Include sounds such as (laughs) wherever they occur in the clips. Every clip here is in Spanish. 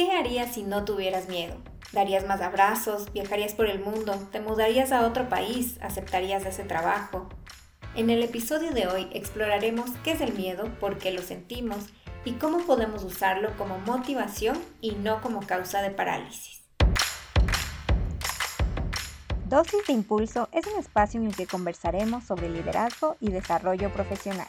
¿Qué harías si no tuvieras miedo? ¿Darías más abrazos? ¿Viajarías por el mundo? ¿Te mudarías a otro país? ¿Aceptarías ese trabajo? En el episodio de hoy exploraremos qué es el miedo, por qué lo sentimos y cómo podemos usarlo como motivación y no como causa de parálisis. Dosis de Impulso es un espacio en el que conversaremos sobre liderazgo y desarrollo profesional.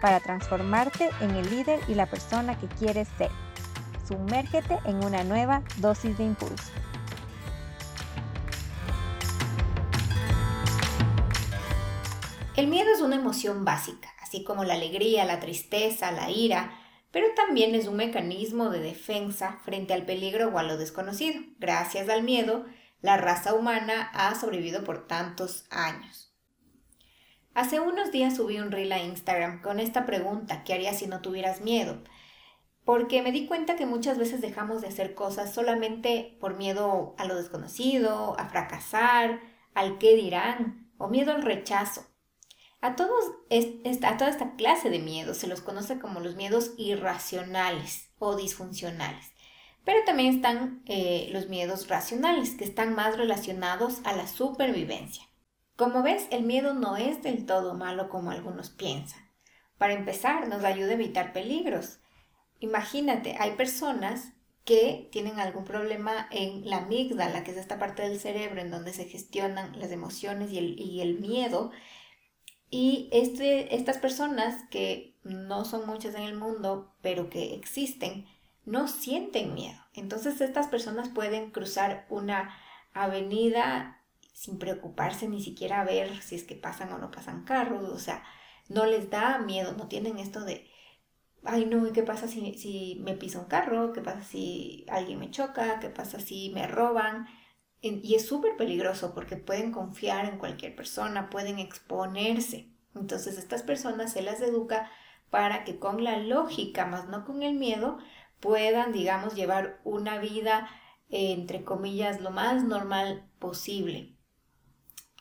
para transformarte en el líder y la persona que quieres ser. Sumérgete en una nueva dosis de impulso. El miedo es una emoción básica, así como la alegría, la tristeza, la ira, pero también es un mecanismo de defensa frente al peligro o a lo desconocido. Gracias al miedo, la raza humana ha sobrevivido por tantos años. Hace unos días subí un reel a Instagram con esta pregunta, ¿qué harías si no tuvieras miedo? Porque me di cuenta que muchas veces dejamos de hacer cosas solamente por miedo a lo desconocido, a fracasar, al qué dirán o miedo al rechazo. A, todos, a toda esta clase de miedos se los conoce como los miedos irracionales o disfuncionales. Pero también están eh, los miedos racionales, que están más relacionados a la supervivencia. Como ves, el miedo no es del todo malo como algunos piensan. Para empezar, nos ayuda a evitar peligros. Imagínate, hay personas que tienen algún problema en la amígdala, que es esta parte del cerebro en donde se gestionan las emociones y el, miedo. Y este, estas personas, que no son muchas en el mundo, pero que existen, no sienten miedo. Entonces estas personas pueden cruzar una avenida sin preocuparse ni siquiera a ver si es que pasan o no pasan carros, o sea, no les da miedo, no tienen esto de, ay no, ¿qué pasa si, si me pisa un carro? ¿Qué pasa si alguien me choca? ¿Qué pasa si me roban? Y es súper peligroso porque pueden confiar en cualquier persona, pueden exponerse. Entonces estas personas se las educa para que con la lógica, más no con el miedo, puedan, digamos, llevar una vida, entre comillas, lo más normal posible.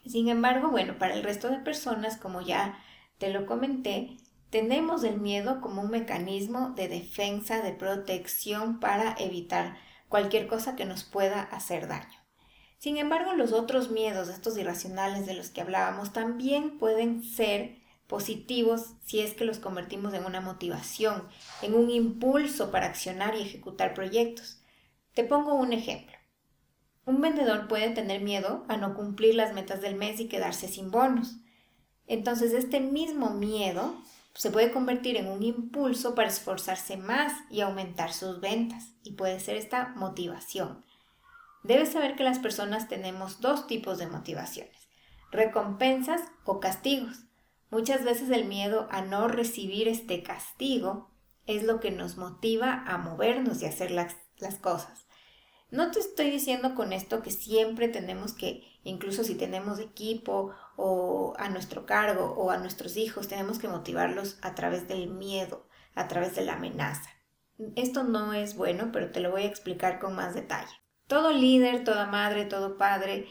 Sin embargo, bueno, para el resto de personas, como ya te lo comenté, tenemos el miedo como un mecanismo de defensa, de protección para evitar cualquier cosa que nos pueda hacer daño. Sin embargo, los otros miedos, estos irracionales de los que hablábamos, también pueden ser positivos si es que los convertimos en una motivación, en un impulso para accionar y ejecutar proyectos. Te pongo un ejemplo. Un vendedor puede tener miedo a no cumplir las metas del mes y quedarse sin bonos. Entonces este mismo miedo se puede convertir en un impulso para esforzarse más y aumentar sus ventas y puede ser esta motivación. Debes saber que las personas tenemos dos tipos de motivaciones, recompensas o castigos. Muchas veces el miedo a no recibir este castigo es lo que nos motiva a movernos y hacer las, las cosas. No te estoy diciendo con esto que siempre tenemos que, incluso si tenemos equipo o a nuestro cargo o a nuestros hijos, tenemos que motivarlos a través del miedo, a través de la amenaza. Esto no es bueno, pero te lo voy a explicar con más detalle. Todo líder, toda madre, todo padre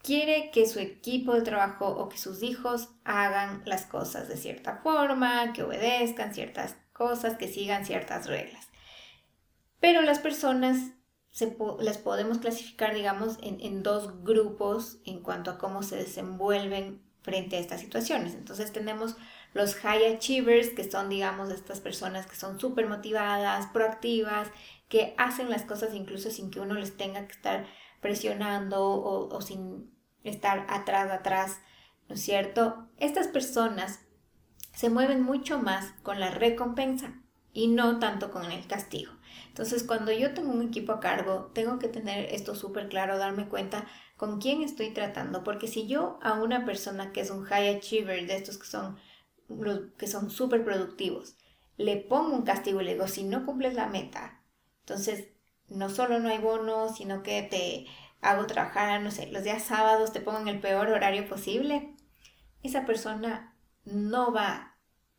quiere que su equipo de trabajo o que sus hijos hagan las cosas de cierta forma, que obedezcan ciertas cosas, que sigan ciertas reglas. Pero las personas las podemos clasificar, digamos, en, dos grupos en cuanto a cómo se desenvuelven frente a estas situaciones. Entonces tenemos los high achievers, que son, digamos, estas personas que son súper motivadas, proactivas, que hacen las cosas incluso sin que uno les tenga que estar presionando o, o sin estar atrás, atrás, ¿no es cierto? Estas personas se mueven mucho más con la recompensa y no tanto con el castigo. Entonces, cuando yo tengo un equipo a cargo, tengo que tener esto súper claro, darme cuenta con quién estoy tratando, porque si yo a una persona que es un high achiever, de estos que son que son súper productivos, le pongo un castigo y le digo, si no cumples la meta, entonces no solo no hay bonos, sino que te hago trabajar, no sé, los días sábados te pongo en el peor horario posible, esa persona no va,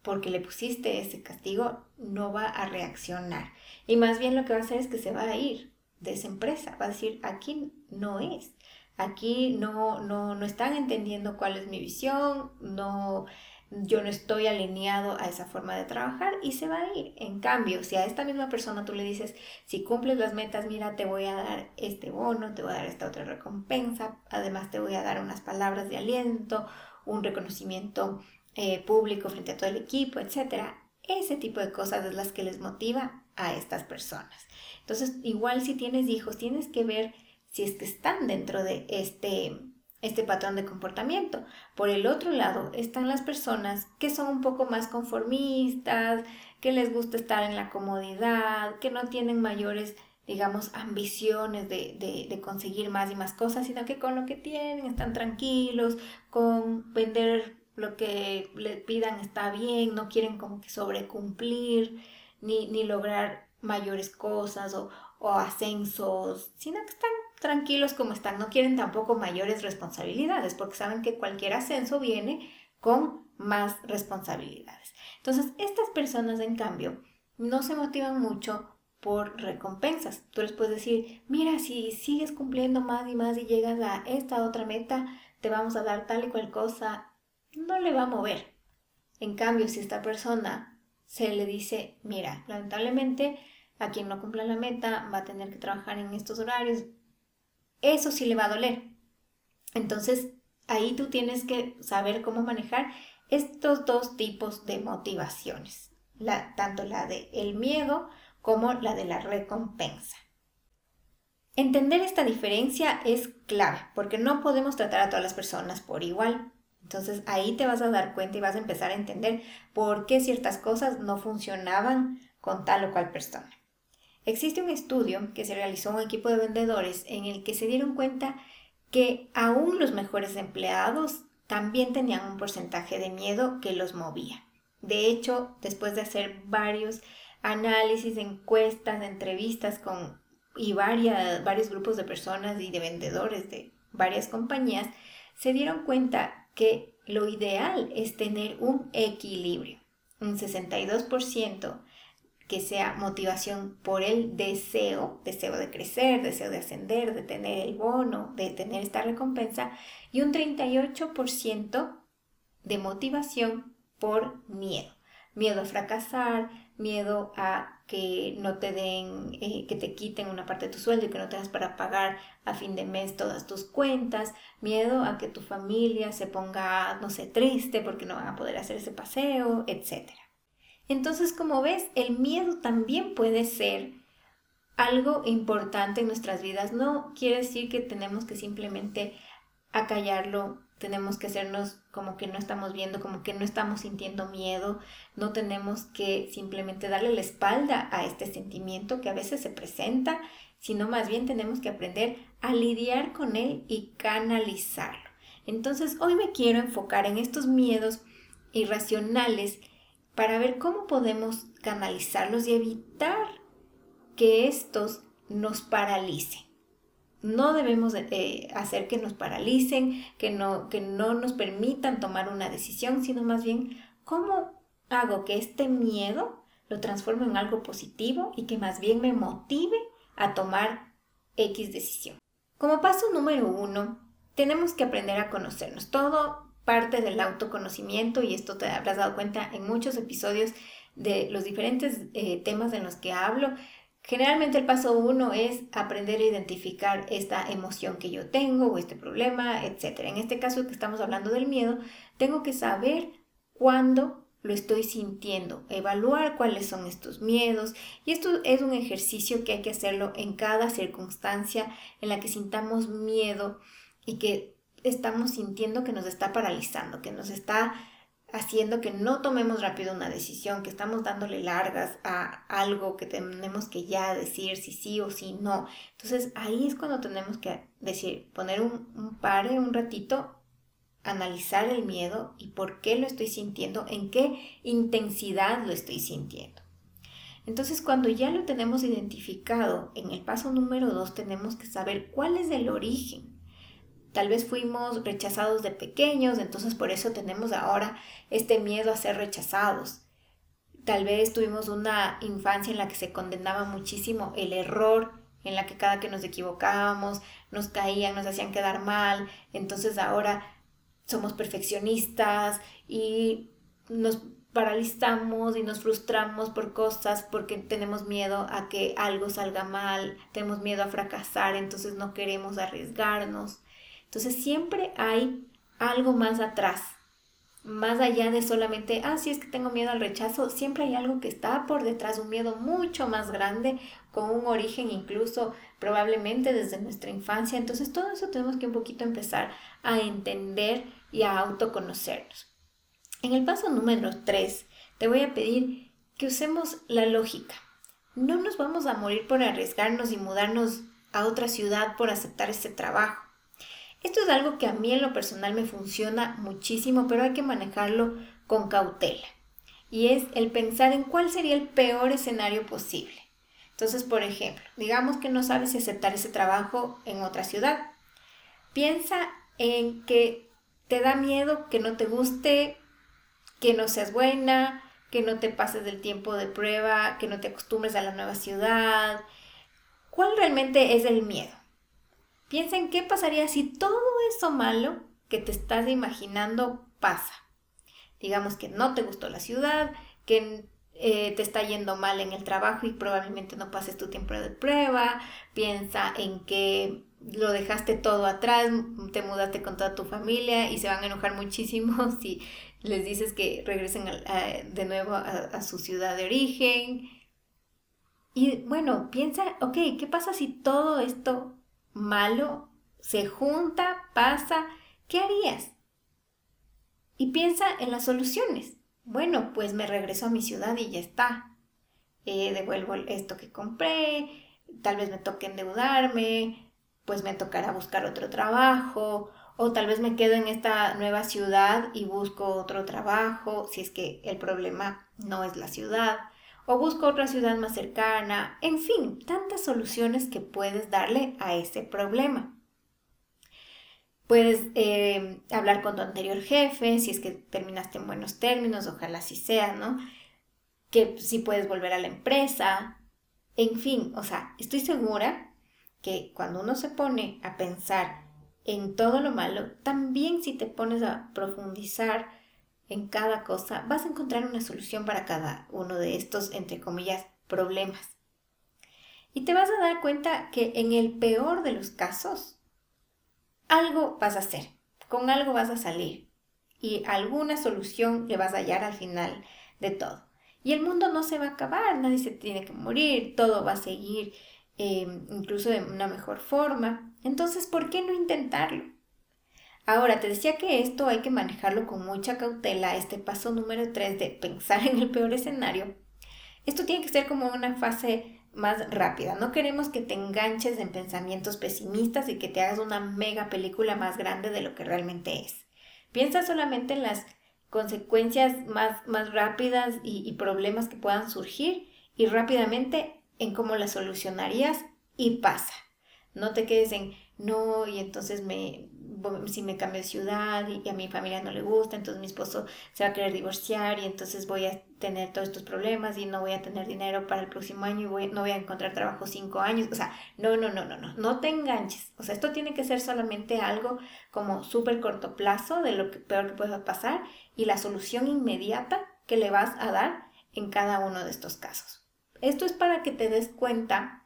porque le pusiste ese castigo, no va a reaccionar. Y más bien lo que va a hacer es que se va a ir de esa empresa, va a decir, aquí no es. Aquí no, no, no están entendiendo cuál es mi visión, no, yo no estoy alineado a esa forma de trabajar y se va a ir. En cambio, si a esta misma persona tú le dices, si cumples las metas, mira, te voy a dar este bono, te voy a dar esta otra recompensa, además te voy a dar unas palabras de aliento, un reconocimiento eh, público frente a todo el equipo, etc. Ese tipo de cosas es las que les motiva a estas personas. Entonces, igual si tienes hijos, tienes que ver si es que están dentro de este este patrón de comportamiento. Por el otro lado están las personas que son un poco más conformistas, que les gusta estar en la comodidad, que no tienen mayores, digamos, ambiciones de, de, conseguir más y más cosas, sino que con lo que tienen están tranquilos, con vender lo que les pidan está bien, no quieren como que sobrecumplir, ni, ni lograr mayores cosas o, o ascensos, sino que están tranquilos como están, no quieren tampoco mayores responsabilidades, porque saben que cualquier ascenso viene con más responsabilidades. Entonces, estas personas, en cambio, no se motivan mucho por recompensas. Tú les puedes decir, mira, si sigues cumpliendo más y más y llegas a esta otra meta, te vamos a dar tal y cual cosa, no le va a mover. En cambio, si esta persona se le dice, mira, lamentablemente a quien no cumpla la meta va a tener que trabajar en estos horarios, eso sí le va a doler. Entonces, ahí tú tienes que saber cómo manejar estos dos tipos de motivaciones, tanto la de miedo como la de la recompensa. Entender esta diferencia es clave, porque no podemos tratar a todas las personas por igual. Entonces ahí te vas a dar cuenta y vas a empezar a entender por qué ciertas cosas no funcionaban con tal o cual persona. Existe un estudio que se realizó un equipo de vendedores en el que se dieron cuenta que aún los mejores empleados también tenían un porcentaje de miedo que los movía. De hecho, después de hacer varios análisis, encuestas, entrevistas con y varios grupos de personas y de vendedores de varias compañías, se dieron cuenta que lo ideal es tener un equilibrio. Un 62% que sea motivación por el deseo, deseo de crecer, deseo de ascender, de tener el bono, de tener esta recompensa, y un 38% de motivación por miedo. Miedo a fracasar, miedo a que no te den, eh, que te quiten una parte de tu sueldo y que no tengas para pagar a fin de mes todas tus cuentas, miedo a que tu familia se ponga, no sé, triste porque no van a poder hacer ese paseo, etcétera. Entonces, como ves, el miedo también puede ser algo importante en nuestras vidas. No quiere decir que tenemos que simplemente acallarlo, tenemos que hacernos como que no estamos viendo, como que no estamos sintiendo miedo, no tenemos que simplemente darle la espalda a este sentimiento que a veces se presenta, sino más bien tenemos que aprender a lidiar con él y canalizarlo. Entonces, hoy me quiero enfocar en estos miedos irracionales para ver cómo podemos canalizarlos y evitar que estos nos paralicen. No debemos eh, hacer que nos paralicen, que no, que no nos permitan tomar una decisión, sino más bien cómo hago que este miedo lo transforme en algo positivo y que más bien me motive a tomar X decisión. Como paso número uno, tenemos que aprender a conocernos. Todo parte del autoconocimiento y esto te habrás dado cuenta en muchos episodios de los diferentes eh, temas en los que hablo. Generalmente el paso uno es aprender a identificar esta emoción que yo tengo o este problema, etc. En este caso que estamos hablando del miedo, tengo que saber cuándo lo estoy sintiendo, evaluar cuáles son estos miedos y esto es un ejercicio que hay que hacerlo en cada circunstancia en la que sintamos miedo y que estamos sintiendo que nos está paralizando, que nos está haciendo que no tomemos rápido una decisión, que estamos dándole largas a algo que tenemos que ya decir si sí o si no. Entonces ahí es cuando tenemos que decir, poner un, un pare un ratito, analizar el miedo y por qué lo estoy sintiendo, en qué intensidad lo estoy sintiendo. Entonces, cuando ya lo tenemos identificado, en el paso número dos tenemos que saber cuál es el origen. Tal vez fuimos rechazados de pequeños, entonces por eso tenemos ahora este miedo a ser rechazados. Tal vez tuvimos una infancia en la que se condenaba muchísimo el error, en la que cada que nos equivocábamos nos caían, nos hacían quedar mal, entonces ahora somos perfeccionistas y nos paralizamos y nos frustramos por cosas porque tenemos miedo a que algo salga mal, tenemos miedo a fracasar, entonces no queremos arriesgarnos. Entonces siempre hay algo más atrás, más allá de solamente, ah, sí es que tengo miedo al rechazo, siempre hay algo que está por detrás, un miedo mucho más grande, con un origen incluso probablemente desde nuestra infancia. Entonces todo eso tenemos que un poquito empezar a entender y a autoconocernos. En el paso número 3 te voy a pedir que usemos la lógica. No nos vamos a morir por arriesgarnos y mudarnos a otra ciudad por aceptar este trabajo. Esto es algo que a mí en lo personal me funciona muchísimo, pero hay que manejarlo con cautela. Y es el pensar en cuál sería el peor escenario posible. Entonces, por ejemplo, digamos que no sabes si aceptar ese trabajo en otra ciudad. Piensa en que te da miedo que no te guste que no seas buena, que no te pases del tiempo de prueba, que no te acostumbres a la nueva ciudad. ¿Cuál realmente es el miedo? Piensa en qué pasaría si todo eso malo que te estás imaginando pasa. Digamos que no te gustó la ciudad, que eh, te está yendo mal en el trabajo y probablemente no pases tu tiempo de prueba. Piensa en que lo dejaste todo atrás, te mudaste con toda tu familia y se van a enojar muchísimo (laughs) si les dices que regresen de nuevo a, su ciudad de origen. Y bueno, piensa, ok, ¿qué pasa si todo esto malo se junta, pasa? ¿Qué harías? Y piensa en las soluciones. Bueno, pues me regreso a mi ciudad y ya está. Eh, devuelvo esto que compré, tal vez me toque endeudarme, pues me tocará buscar otro trabajo o tal vez me quedo en esta nueva ciudad y busco otro trabajo, si es que el problema no es la ciudad, o busco otra ciudad más cercana, en fin, tantas soluciones que puedes darle a ese problema. Puedes eh, hablar con tu anterior jefe, si es que terminaste en buenos términos, ojalá así sea, ¿no? Que si puedes volver a la empresa, en fin, o sea, estoy segura que cuando uno se pone a pensar en todo lo malo, también si te pones a profundizar en cada cosa, vas a encontrar una solución para cada uno de estos, entre comillas, problemas. Y te vas a dar cuenta que en el peor de los casos, algo vas a hacer, con algo vas a salir y alguna solución le vas a hallar al final de todo. Y el mundo no se va a acabar, nadie se tiene que morir, todo va a seguir eh, incluso de una mejor forma. Entonces, ¿por qué no intentarlo? Ahora, te decía que esto hay que manejarlo con mucha cautela, este paso número 3 de pensar (laughs) en el peor escenario. Esto tiene que ser como una fase más rápida. No queremos que te enganches en pensamientos pesimistas y que te hagas una mega película más grande de lo que realmente es. Piensa solamente en las consecuencias más, más rápidas y, y problemas que puedan surgir y rápidamente en cómo las solucionarías y pasa. No te quedes en, no, y entonces me, si me cambio de ciudad y, a mi familia no le gusta, entonces mi esposo se va a querer divorciar y entonces voy a tener todos estos problemas y no voy a tener dinero para el próximo año y voy, no voy a encontrar trabajo cinco años. O sea, no, no, no, no, no, no te enganches. O sea, esto tiene que ser solamente algo como súper corto plazo de lo que, peor que pueda pasar y la solución inmediata que le vas a dar en cada uno de estos casos. Esto es para que te des cuenta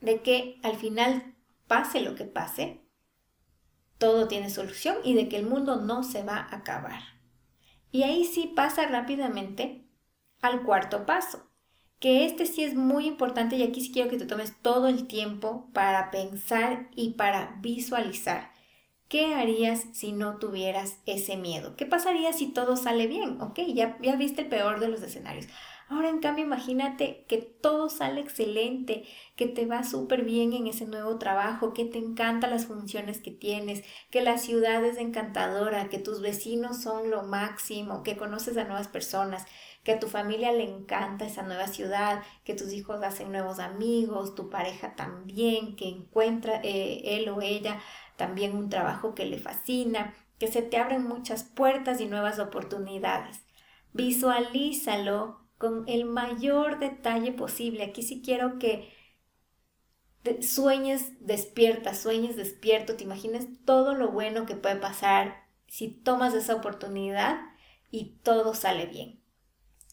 de que al final pase lo que pase, todo tiene solución y de que el mundo no se va a acabar. Y ahí sí pasa rápidamente al cuarto paso, que este sí es muy importante y aquí sí quiero que te tomes todo el tiempo para pensar y para visualizar. ¿Qué harías si no tuvieras ese miedo? ¿Qué pasaría si todo sale bien? Ok, ya, viste el peor de los escenarios. Ahora en cambio imagínate que todo sale excelente, que te va súper bien en ese nuevo trabajo, que te encantan las funciones que tienes, que la ciudad es encantadora, que tus vecinos son lo máximo, que conoces a nuevas personas, que a tu familia le encanta esa nueva ciudad, que tus hijos hacen nuevos amigos, tu pareja también, que encuentra eh, él o ella también un trabajo que le fascina, que se te abren muchas puertas y nuevas oportunidades. Visualízalo con el mayor detalle posible. Aquí sí quiero que sueñes despierta, sueñes despierto, te imagines todo lo bueno que puede pasar si tomas esa oportunidad y todo sale bien.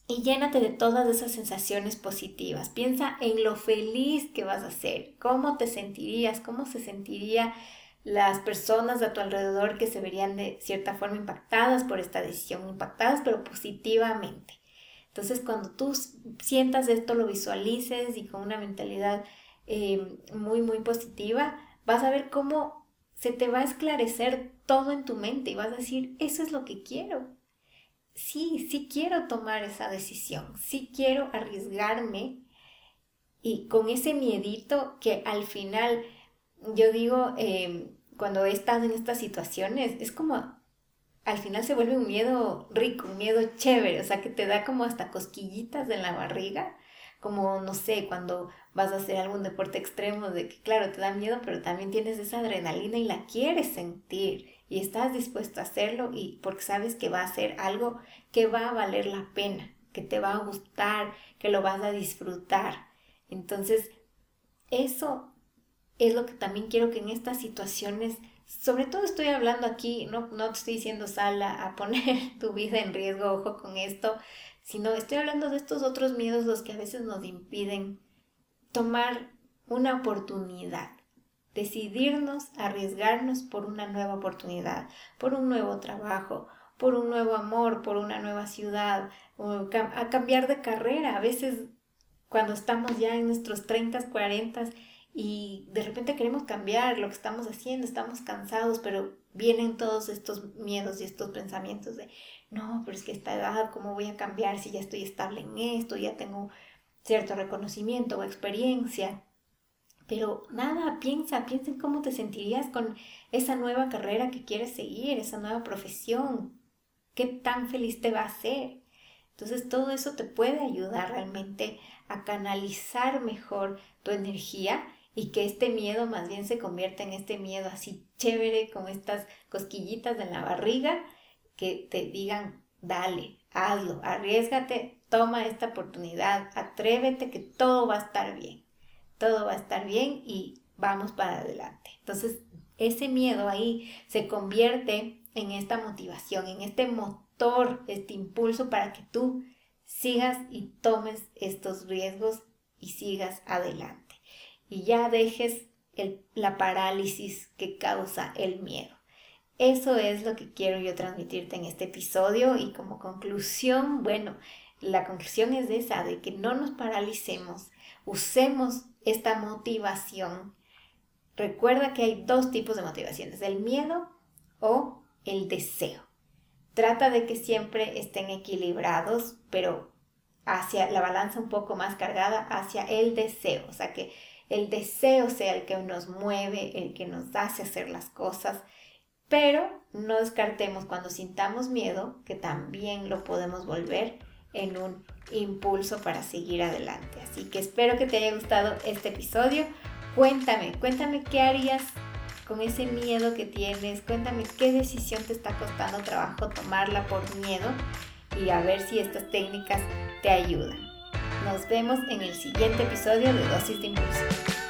Y llénate de todas esas sensaciones positivas. Piensa en lo feliz que vas a ser, cómo te sentirías, cómo se sentiría las personas a tu alrededor que se verían de cierta forma impactadas por esta decisión, impactadas pero positivamente. Entonces cuando tú sientas esto, lo visualices y con una mentalidad eh, muy, muy positiva, vas a ver cómo se te va a esclarecer todo en tu mente y vas a decir, eso es lo que quiero. Sí, sí quiero tomar esa decisión, sí quiero arriesgarme y con ese miedito que al final yo digo, em, cuando he estado en estas situaciones, es como, al final se vuelve un miedo rico, un miedo chévere, o sea, que te da como hasta cosquillitas en la barriga, como, no sé, cuando vas a hacer algún deporte extremo, de que claro, te da miedo, pero también tienes esa adrenalina y la quieres sentir y estás dispuesto a hacerlo y porque sabes que va a ser algo que va a valer la pena, que te va a gustar, que lo vas a disfrutar. Entonces, eso es lo que también quiero que en estas situaciones, sobre todo estoy hablando aquí, no, no te estoy diciendo sal a, poner (laughs) tu vida en riesgo, ojo con esto, sino estoy hablando de estos otros miedos los que a veces nos impiden tomar una oportunidad, decidirnos, arriesgarnos por una nueva oportunidad, por un nuevo trabajo, por un nuevo amor, por una nueva ciudad, a cambiar de carrera. A veces cuando estamos ya en nuestros 30, 40 y de repente queremos cambiar lo que estamos haciendo, estamos cansados, pero vienen todos estos miedos y estos pensamientos de, no, pero es que esta edad, ¿cómo voy a cambiar si ya estoy estable en esto, ya tengo cierto reconocimiento o experiencia? Pero nada, piensa, piensa en cómo te sentirías con esa nueva carrera que quieres seguir, esa nueva profesión, qué tan feliz te va a hacer. Entonces todo eso te puede ayudar realmente a canalizar mejor tu energía y que este miedo más bien se convierta en este miedo así chévere, con estas cosquillitas en la barriga, que te digan, dale, hazlo, arriesgate, toma esta oportunidad, atrévete que todo va a estar bien, todo va a estar bien y vamos para adelante. Entonces, ese miedo ahí se convierte en esta motivación, en este motor, este impulso para que tú sigas y tomes estos riesgos y sigas adelante y ya dejes la parálisis que causa el miedo. Eso es lo que quiero yo transmitirte en este episodio y como conclusión, bueno, la conclusión es esa, de que no nos paralicemos, usemos esta motivación. Recuerda que hay dos tipos de motivaciones, el miedo o el deseo. Trata de que siempre estén equilibrados, pero hacia la balanza un poco más cargada hacia el deseo, o sea que el deseo sea el que nos mueve, el que nos hace hacer las cosas, pero no descartemos cuando sintamos miedo que también lo podemos volver en un impulso para seguir adelante. Así que espero que te haya gustado este episodio. Cuéntame, cuéntame qué harías con ese miedo que tienes, cuéntame qué decisión te está costando trabajo tomarla por miedo y a ver si estas técnicas te ayudan. Nos vemos en el siguiente episodio de Dosis de Impulso.